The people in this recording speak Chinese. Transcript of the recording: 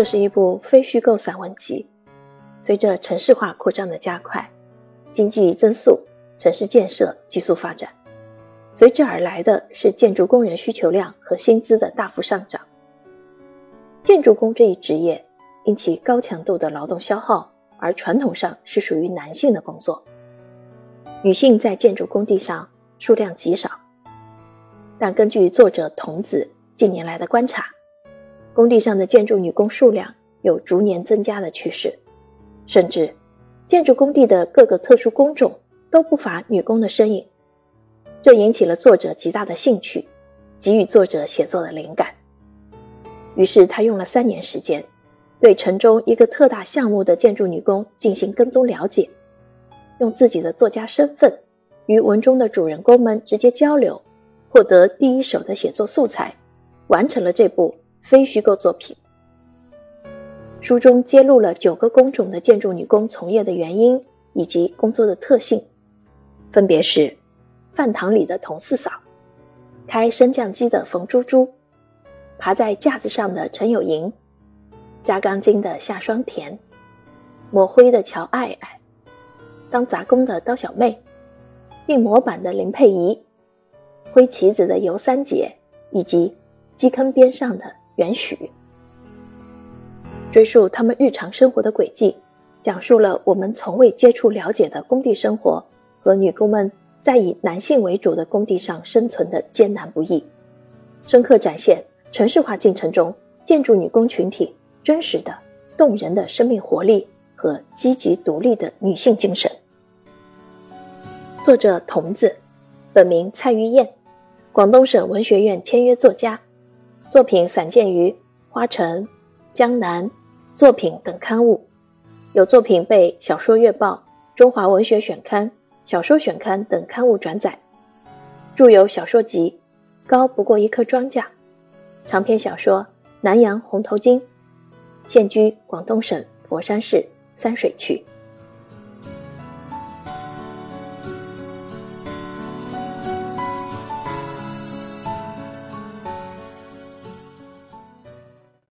这是一部非虚构散文集。随着城市化扩张的加快，经济增速、城市建设急速发展，随之而来的是建筑工人需求量和薪资的大幅上涨。建筑工这一职业因其高强度的劳动消耗，而传统上是属于男性的工作。女性在建筑工地上数量极少，但根据作者童子近年来的观察，工地上的建筑女工数量有逐年增加的趋势，甚至建筑工地的各个特殊工种都不乏女工的身影。这引起了作者极大的兴趣，给予作者写作的灵感。于是他用了三年时间，对城中一个特大项目的建筑女工进行跟踪了解。用自己的作家身份，与文中的主人公们直接交流，获得第一手的写作素材，完成了这部非虚构作品。书中揭露了九个工种的建筑女工从业的原因以及工作的特性，分别是：饭堂里的童四嫂，开升降机的冯珠珠，爬在架子上的陈有莹，扎钢筋的夏双田，抹灰的乔爱爱。当杂工的刀小妹，钉模板的林佩仪，挥旗子的尤三姐，以及基坑边上的袁许，追溯他们日常生活的轨迹，讲述了我们从未接触了解的工地生活和女工们在以男性为主的工地上生存的艰难不易，深刻展现城市化进程中建筑女工群体真实的、动人的生命活力和积极独立的女性精神。作者童子，本名蔡玉燕，广东省文学院签约作家，作品散见于《花城》《江南》作品等刊物，有作品被《小说月报》《中华文学选刊》《小说选刊》等刊物转载，著有小说集《高不过一颗庄稼》，长篇小说《南洋红头巾》，现居广东省佛山市三水区。